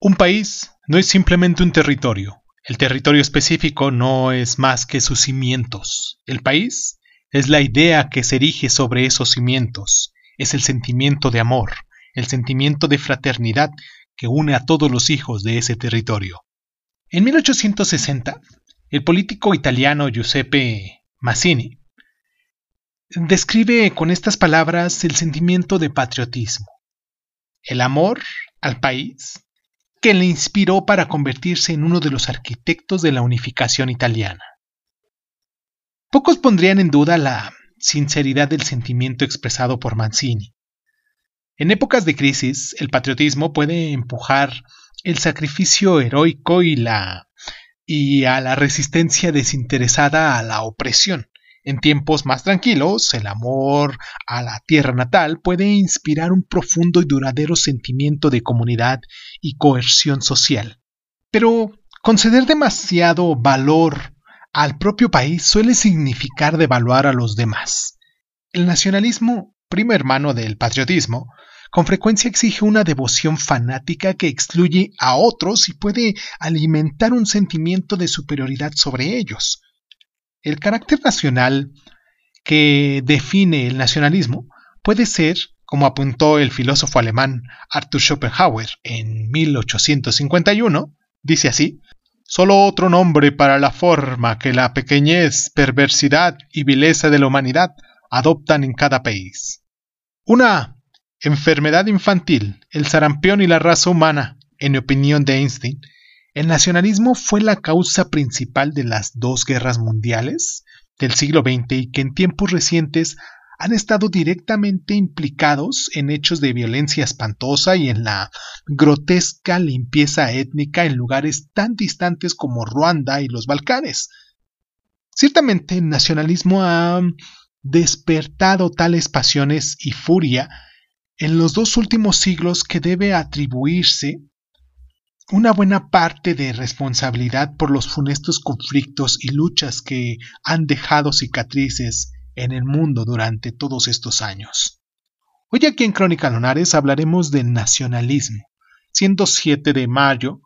Un país no es simplemente un territorio. El territorio específico no es más que sus cimientos. El país es la idea que se erige sobre esos cimientos. Es el sentimiento de amor, el sentimiento de fraternidad que une a todos los hijos de ese territorio. En 1860, el político italiano Giuseppe Mazzini describe con estas palabras el sentimiento de patriotismo, el amor al país que le inspiró para convertirse en uno de los arquitectos de la unificación italiana. Pocos pondrían en duda la sinceridad del sentimiento expresado por Mazzini. En épocas de crisis, el patriotismo puede empujar el sacrificio heroico y la y a la resistencia desinteresada a la opresión. En tiempos más tranquilos, el amor a la tierra natal puede inspirar un profundo y duradero sentimiento de comunidad y coerción social. Pero conceder demasiado valor al propio país suele significar devaluar a los demás. El nacionalismo, primo hermano del patriotismo, con frecuencia exige una devoción fanática que excluye a otros y puede alimentar un sentimiento de superioridad sobre ellos. El carácter nacional que define el nacionalismo puede ser, como apuntó el filósofo alemán Arthur Schopenhauer en 1851, dice así, solo otro nombre para la forma que la pequeñez, perversidad y vileza de la humanidad adoptan en cada país. Una Enfermedad infantil, el sarampión y la raza humana, en opinión de Einstein, el nacionalismo fue la causa principal de las dos guerras mundiales del siglo XX y que en tiempos recientes han estado directamente implicados en hechos de violencia espantosa y en la grotesca limpieza étnica en lugares tan distantes como Ruanda y los Balcanes. Ciertamente el nacionalismo ha despertado tales pasiones y furia en los dos últimos siglos que debe atribuirse una buena parte de responsabilidad por los funestos conflictos y luchas que han dejado cicatrices en el mundo durante todos estos años. Hoy aquí en Crónica Lunares hablaremos del nacionalismo. Siendo 7 de mayo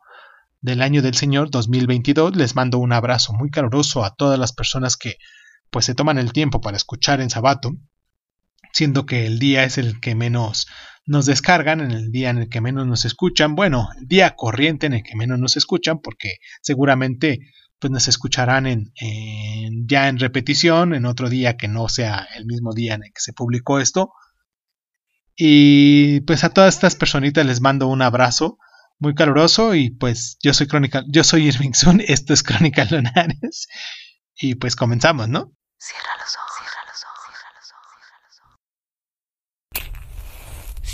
del año del Señor 2022, les mando un abrazo muy caluroso a todas las personas que pues se toman el tiempo para escuchar en Sabato siendo que el día es el que menos nos descargan, en el día en el que menos nos escuchan, bueno, el día corriente en el que menos nos escuchan, porque seguramente pues nos escucharán en, ya en repetición, en otro día que no sea el mismo día en el que se publicó esto. Y pues a todas estas personitas les mando un abrazo muy caluroso y pues yo soy Crónica, yo soy Irving Sun, esto es Crónica Lunares y pues comenzamos, ¿no? Cierra los ojos.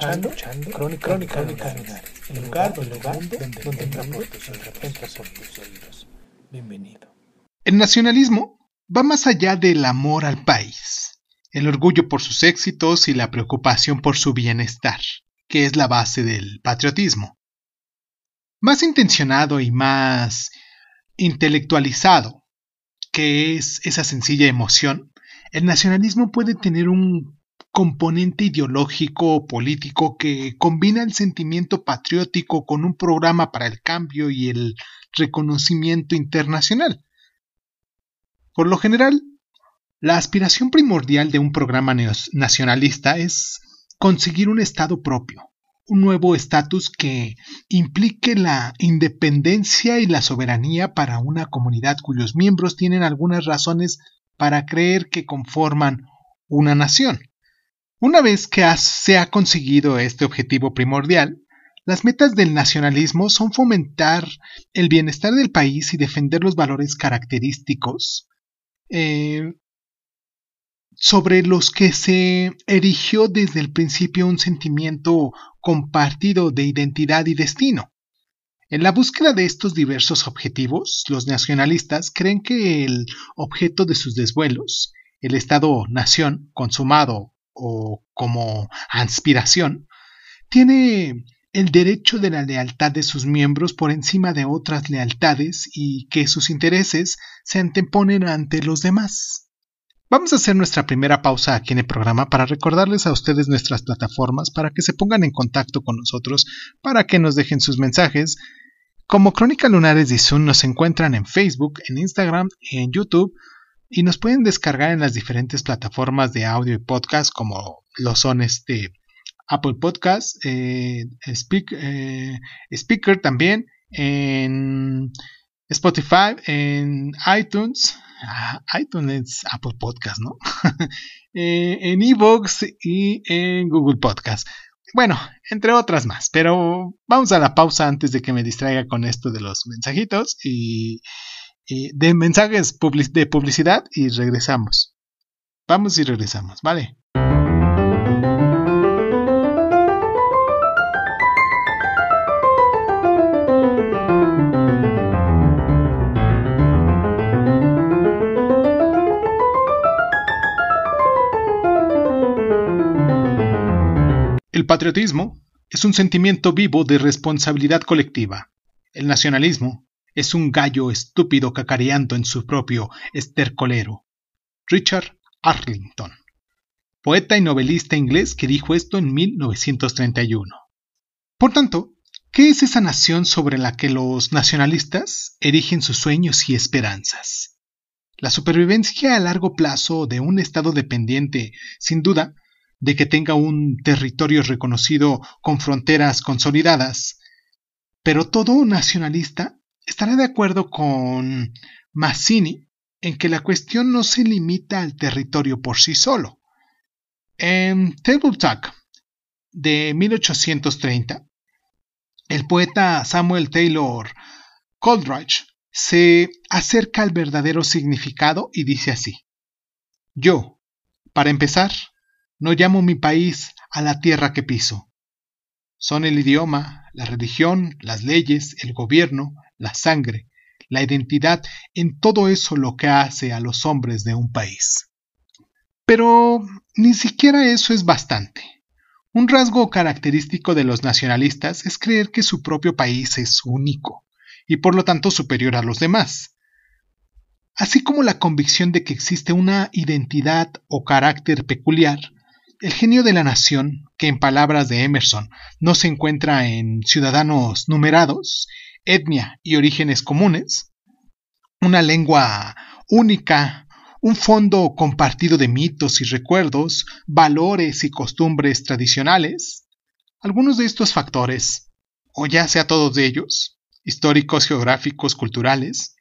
Escuchando, Crónica, Crónica, el lugar, donde, donde, donde entra por tus oídos. Bienvenido. El nacionalismo va más allá del amor al país, el orgullo por sus éxitos y la preocupación por su bienestar, que es la base del patriotismo. Más intencionado y más intelectualizado, que es esa sencilla emoción, el nacionalismo puede tener un componente ideológico o político que combina el sentimiento patriótico con un programa para el cambio y el reconocimiento internacional. Por lo general, la aspiración primordial de un programa nacionalista es conseguir un Estado propio, un nuevo estatus que implique la independencia y la soberanía para una comunidad cuyos miembros tienen algunas razones para creer que conforman una nación. Una vez que se ha conseguido este objetivo primordial, las metas del nacionalismo son fomentar el bienestar del país y defender los valores característicos eh, sobre los que se erigió desde el principio un sentimiento compartido de identidad y destino. En la búsqueda de estos diversos objetivos, los nacionalistas creen que el objeto de sus desvuelos, el Estado-nación consumado o como aspiración, tiene el derecho de la lealtad de sus miembros por encima de otras lealtades y que sus intereses se anteponen ante los demás. Vamos a hacer nuestra primera pausa aquí en el programa para recordarles a ustedes nuestras plataformas para que se pongan en contacto con nosotros, para que nos dejen sus mensajes. Como Crónica Lunares de Zoom nos encuentran en Facebook, en Instagram, en YouTube y nos pueden descargar en las diferentes plataformas de audio y podcast como lo son este Apple Podcast, eh, eh, Speaker también, en Spotify, en iTunes, ah, iTunes Apple Podcast, ¿no? Eh, en Evox y en Google Podcast. Bueno, entre otras más, pero vamos a la pausa antes de que me distraiga con esto de los mensajitos y, de mensajes de publicidad y regresamos. Vamos y regresamos, ¿vale? El patriotismo es un sentimiento vivo de responsabilidad colectiva. El nacionalismo es un gallo estúpido cacareando en su propio estercolero. Richard Arlington, poeta y novelista inglés que dijo esto en 1931. Por tanto, ¿qué es esa nación sobre la que los nacionalistas erigen sus sueños y esperanzas? La supervivencia a largo plazo de un Estado dependiente, sin duda, de que tenga un territorio reconocido con fronteras consolidadas, pero todo nacionalista estará de acuerdo con Mazzini en que la cuestión no se limita al territorio por sí solo. En Table Talk de 1830, el poeta Samuel Taylor Coleridge se acerca al verdadero significado y dice así: Yo, para empezar, no llamo mi país a la tierra que piso. Son el idioma, la religión, las leyes, el gobierno, la sangre, la identidad, en todo eso lo que hace a los hombres de un país. Pero ni siquiera eso es bastante. Un rasgo característico de los nacionalistas es creer que su propio país es único y por lo tanto superior a los demás así como la convicción de que existe una identidad o carácter peculiar, el genio de la nación, que en palabras de Emerson no se encuentra en ciudadanos numerados, etnia y orígenes comunes, una lengua única, un fondo compartido de mitos y recuerdos, valores y costumbres tradicionales, algunos de estos factores, o ya sea todos ellos, históricos, geográficos, culturales,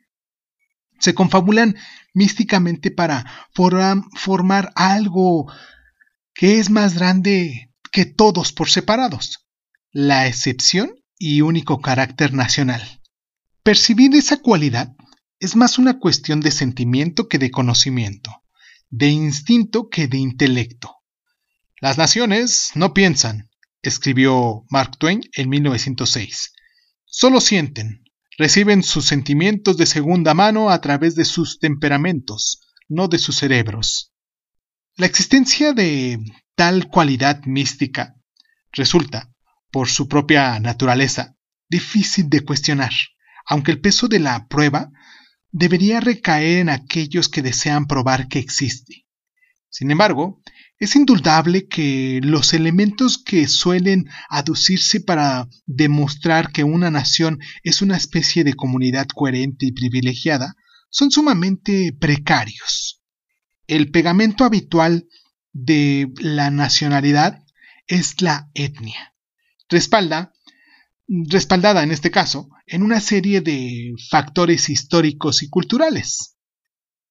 se confabulan místicamente para formar algo que es más grande que todos por separados, la excepción y único carácter nacional. Percibir esa cualidad es más una cuestión de sentimiento que de conocimiento, de instinto que de intelecto. Las naciones no piensan, escribió Mark Twain en 1906, solo sienten, reciben sus sentimientos de segunda mano a través de sus temperamentos, no de sus cerebros. La existencia de tal cualidad mística resulta, por su propia naturaleza, difícil de cuestionar, aunque el peso de la prueba debería recaer en aquellos que desean probar que existe. Sin embargo, es indudable que los elementos que suelen aducirse para demostrar que una nación es una especie de comunidad coherente y privilegiada son sumamente precarios. El pegamento habitual de la nacionalidad es la etnia. Respalda, respaldada en este caso, en una serie de factores históricos y culturales.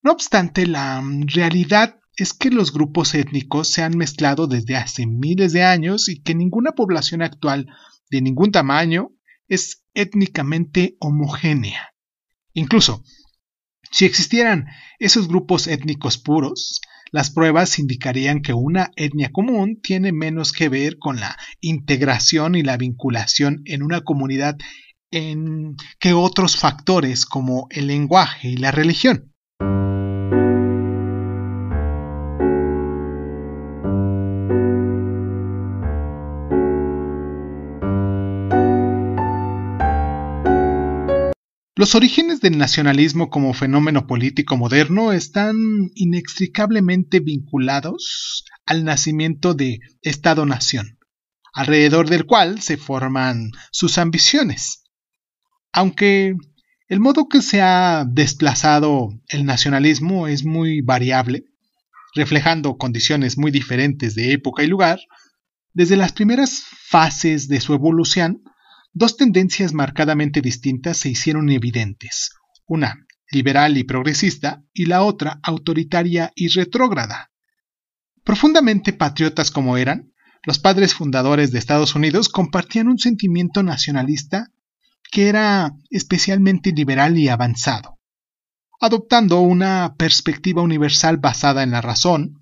No obstante, la realidad es que los grupos étnicos se han mezclado desde hace miles de años y que ninguna población actual de ningún tamaño es étnicamente homogénea. Incluso, si existieran esos grupos étnicos puros, las pruebas indicarían que una etnia común tiene menos que ver con la integración y la vinculación en una comunidad en que otros factores como el lenguaje y la religión. Los orígenes del nacionalismo como fenómeno político moderno están inextricablemente vinculados al nacimiento de Estado-nación, alrededor del cual se forman sus ambiciones. Aunque el modo que se ha desplazado el nacionalismo es muy variable, reflejando condiciones muy diferentes de época y lugar, desde las primeras fases de su evolución dos tendencias marcadamente distintas se hicieron evidentes, una liberal y progresista y la otra autoritaria y retrógrada. Profundamente patriotas como eran, los padres fundadores de Estados Unidos compartían un sentimiento nacionalista que era especialmente liberal y avanzado, adoptando una perspectiva universal basada en la razón,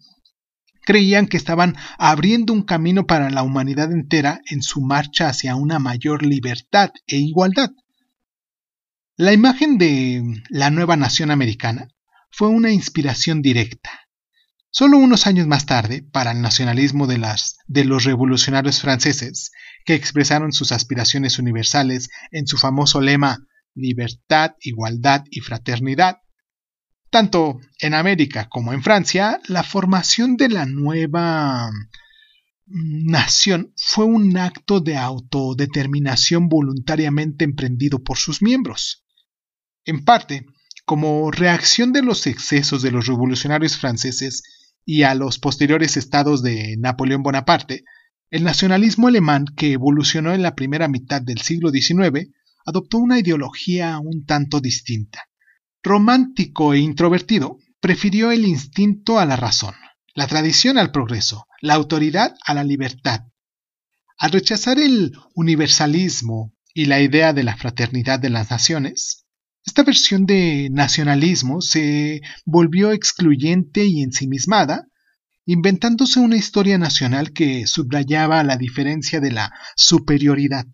creían que estaban abriendo un camino para la humanidad entera en su marcha hacia una mayor libertad e igualdad. La imagen de la nueva nación americana fue una inspiración directa. Solo unos años más tarde, para el nacionalismo de, de los revolucionarios franceses, que expresaron sus aspiraciones universales en su famoso lema Libertad, Igualdad y Fraternidad, tanto en América como en Francia, la formación de la nueva mm, nación fue un acto de autodeterminación voluntariamente emprendido por sus miembros. En parte, como reacción de los excesos de los revolucionarios franceses y a los posteriores estados de Napoleón Bonaparte, el nacionalismo alemán que evolucionó en la primera mitad del siglo XIX adoptó una ideología un tanto distinta romántico e introvertido, prefirió el instinto a la razón, la tradición al progreso, la autoridad a la libertad. Al rechazar el universalismo y la idea de la fraternidad de las naciones, esta versión de nacionalismo se volvió excluyente y ensimismada, inventándose una historia nacional que subrayaba la diferencia de la superioridad.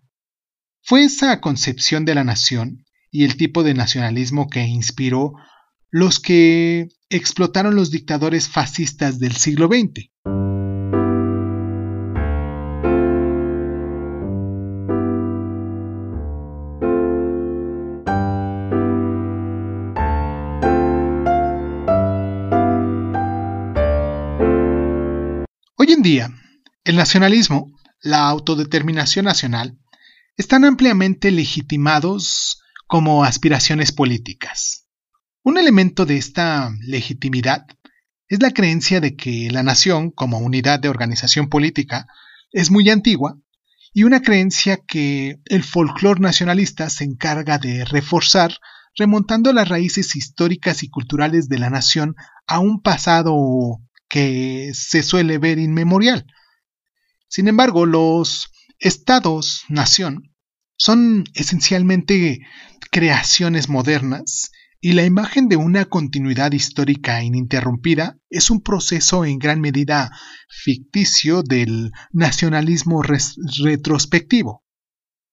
Fue esa concepción de la nación y el tipo de nacionalismo que inspiró los que explotaron los dictadores fascistas del siglo XX. Hoy en día, el nacionalismo, la autodeterminación nacional, están ampliamente legitimados como aspiraciones políticas. Un elemento de esta legitimidad es la creencia de que la nación, como unidad de organización política, es muy antigua y una creencia que el folclore nacionalista se encarga de reforzar remontando las raíces históricas y culturales de la nación a un pasado que se suele ver inmemorial. Sin embargo, los estados-nación son esencialmente creaciones modernas y la imagen de una continuidad histórica ininterrumpida es un proceso en gran medida ficticio del nacionalismo retrospectivo.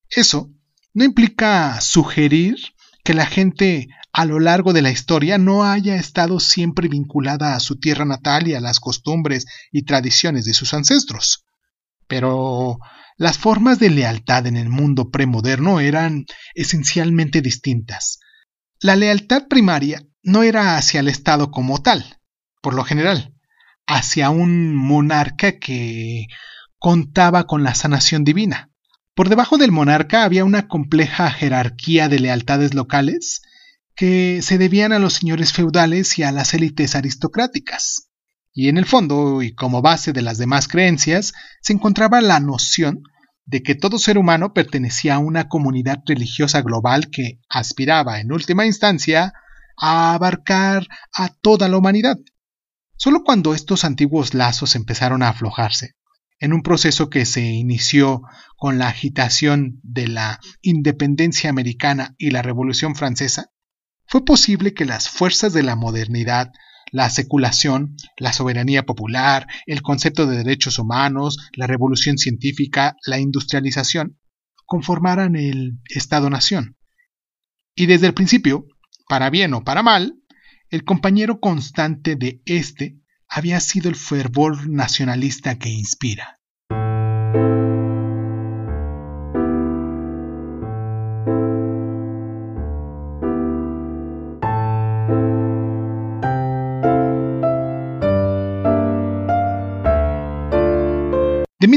Eso no implica sugerir que la gente a lo largo de la historia no haya estado siempre vinculada a su tierra natal y a las costumbres y tradiciones de sus ancestros. Pero las formas de lealtad en el mundo premoderno eran esencialmente distintas. La lealtad primaria no era hacia el Estado como tal, por lo general, hacia un monarca que contaba con la sanación divina. Por debajo del monarca había una compleja jerarquía de lealtades locales que se debían a los señores feudales y a las élites aristocráticas. Y en el fondo, y como base de las demás creencias, se encontraba la noción de que todo ser humano pertenecía a una comunidad religiosa global que aspiraba, en última instancia, a abarcar a toda la humanidad. Solo cuando estos antiguos lazos empezaron a aflojarse, en un proceso que se inició con la agitación de la independencia americana y la Revolución Francesa, fue posible que las fuerzas de la modernidad la seculación, la soberanía popular, el concepto de derechos humanos, la revolución científica, la industrialización, conformaran el Estado-Nación. Y desde el principio, para bien o para mal, el compañero constante de este había sido el fervor nacionalista que inspira.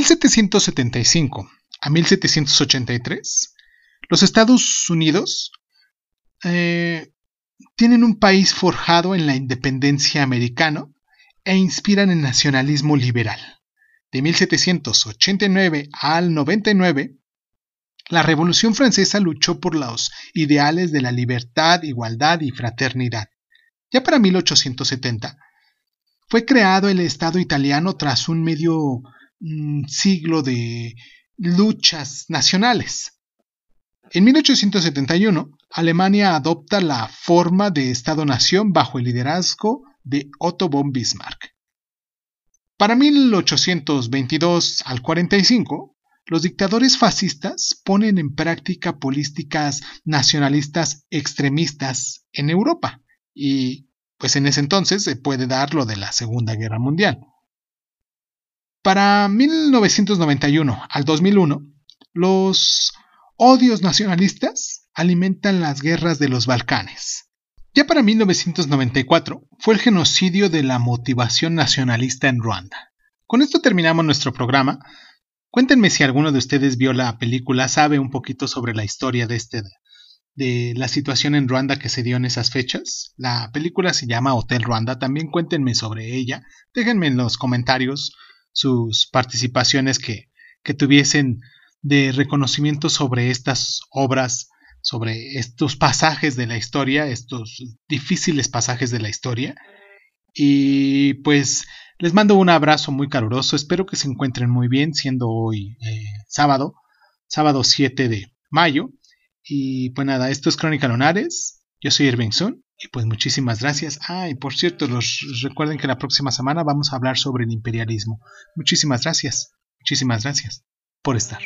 1775 a 1783, los Estados Unidos eh, tienen un país forjado en la independencia americano e inspiran el nacionalismo liberal. De 1789 al 99, la Revolución Francesa luchó por los ideales de la libertad, igualdad y fraternidad. Ya para 1870, fue creado el Estado italiano tras un medio siglo de luchas nacionales. En 1871, Alemania adopta la forma de Estado-nación bajo el liderazgo de Otto von Bismarck. Para 1822 al 45, los dictadores fascistas ponen en práctica políticas nacionalistas extremistas en Europa y pues en ese entonces se puede dar lo de la Segunda Guerra Mundial. Para 1991 al 2001, los odios nacionalistas alimentan las guerras de los Balcanes. Ya para 1994 fue el genocidio de la motivación nacionalista en Ruanda. Con esto terminamos nuestro programa. Cuéntenme si alguno de ustedes vio la película, sabe un poquito sobre la historia de este de la situación en Ruanda que se dio en esas fechas. La película se llama Hotel Ruanda. También cuéntenme sobre ella. Déjenme en los comentarios sus participaciones que, que tuviesen de reconocimiento sobre estas obras sobre estos pasajes de la historia, estos difíciles pasajes de la historia. Y pues les mando un abrazo muy caluroso, espero que se encuentren muy bien, siendo hoy eh, sábado, sábado 7 de mayo. Y pues nada, esto es Crónica Lunares, yo soy Irving Sun, y pues muchísimas gracias. Ah, y por cierto, los, recuerden que la próxima semana vamos a hablar sobre el imperialismo. Muchísimas gracias, muchísimas gracias por estar.